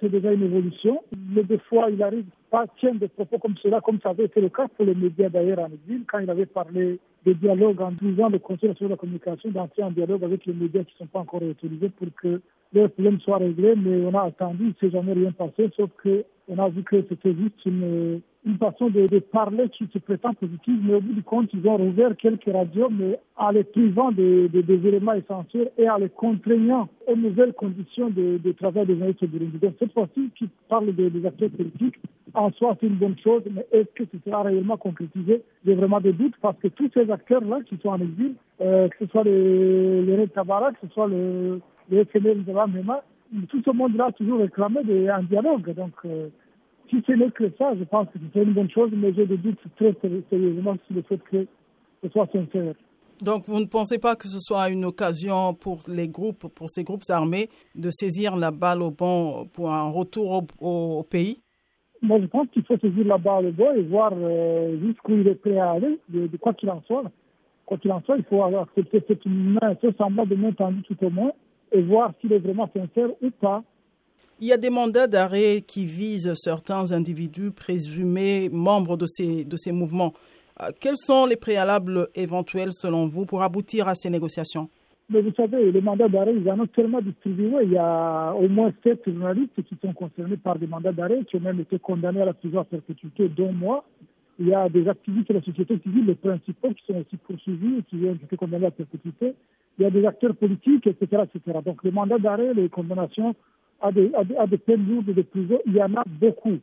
C'est déjà une évolution. Mais des fois, il arrive pas tiens des propos comme cela, comme ça avait été le cas pour les médias d'ailleurs en exil, quand il avait parlé de dialogue en disant le Conseil de la communication d'entrer en dialogue avec les médias qui ne sont pas encore utilisés pour que les problèmes soient réglés. Mais on a attendu, il ne s'est jamais rien passé, sauf qu'on a vu que c'était juste une façon de, parler qui se prétend positive, mais au bout du compte, ils ont rouvert quelques radios, mais en les privant des, éléments essentiels et en les contraignant aux nouvelles conditions de, travail des journalistes. Donc cette fois-ci, qui parle des acteurs politiques, en soi, c'est une bonne chose, mais est-ce que ce sera réellement concrétisé? J'ai vraiment des doutes parce que tous ces acteurs-là qui sont en exil, euh, que ce soit les, les que ce soit le, les FNL de la tout ce monde-là a toujours réclamé un dialogue. Donc, euh, si ce n'est que ça, je pense que c'est une bonne chose, mais j'ai des doutes très sérieusement sur le fait que ce soit sincère. Donc, vous ne pensez pas que ce soit une occasion pour les groupes, pour ces groupes armés, de saisir la balle au bon pour un retour au, pays? Moi, je pense qu'il faut saisir la balle au bon et voir euh, jusqu'où il est prêt à aller, de, quoi qu'il en soit. Quoi qu'il en soit, il faut accepter cette main, ce semblant de main tendue tout au moins, et voir s'il est vraiment sincère ou pas. Il y a des mandats d'arrêt qui visent certains individus présumés membres de ces, de ces mouvements. Euh, quels sont les préalables éventuels selon vous pour aboutir à ces négociations? Mais vous savez, les mandats d'arrêt, ils en ont tellement distribué. Il y a au moins sept journalistes qui sont concernés par des mandats d'arrêt, qui ont même été condamnés à la prison à perpétuité, dont moi. Il y a des activistes de la société civile, les principaux, qui sont aussi poursuivis et qui ont été condamnés à perpétuité. Il y a des acteurs politiques, etc. etc. Donc les mandats d'arrêt, les condamnations à des, à des, peines lourdes de prison, il y en a beaucoup.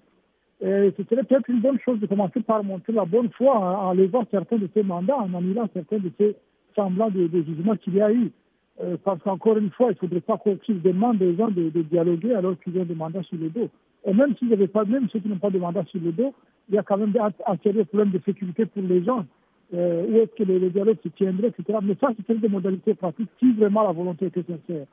Et ce serait peut-être une bonne chose de commencer par montrer la bonne foi en, levant certains de ces mandats, en annulant certains de ces semblants de, jugements qu'il y a eu. Euh, parce qu'encore une fois, il ne faudrait pas qu'ils demandent aux gens de, dialoguer alors qu'ils ont des mandats sur le dos. Et même s'ils n'avaient pas, même ceux qui n'ont pas de mandat sur le dos, il y a quand même un, sérieux problème de sécurité pour les gens. Euh, où est-ce que le, dialogue se tiendrait, etc. Mais ça, c'est des modalités pratiques si vraiment la volonté était sincère.